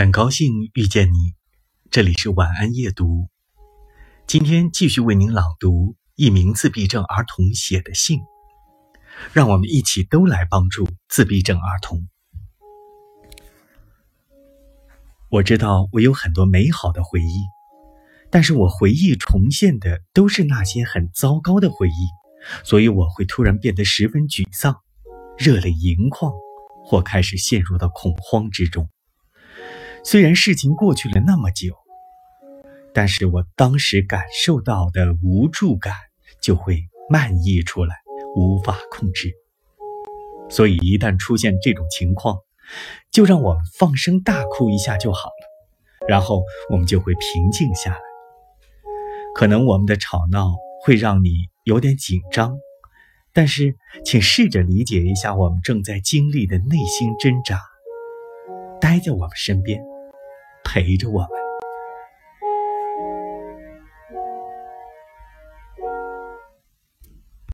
很高兴遇见你，这里是晚安夜读。今天继续为您朗读一名自闭症儿童写的信，让我们一起都来帮助自闭症儿童。我知道我有很多美好的回忆，但是我回忆重现的都是那些很糟糕的回忆，所以我会突然变得十分沮丧，热泪盈眶，或开始陷入到恐慌之中。虽然事情过去了那么久，但是我当时感受到的无助感就会漫溢出来，无法控制。所以一旦出现这种情况，就让我们放声大哭一下就好了，然后我们就会平静下来。可能我们的吵闹会让你有点紧张，但是请试着理解一下我们正在经历的内心挣扎，待在我们身边。陪着我们。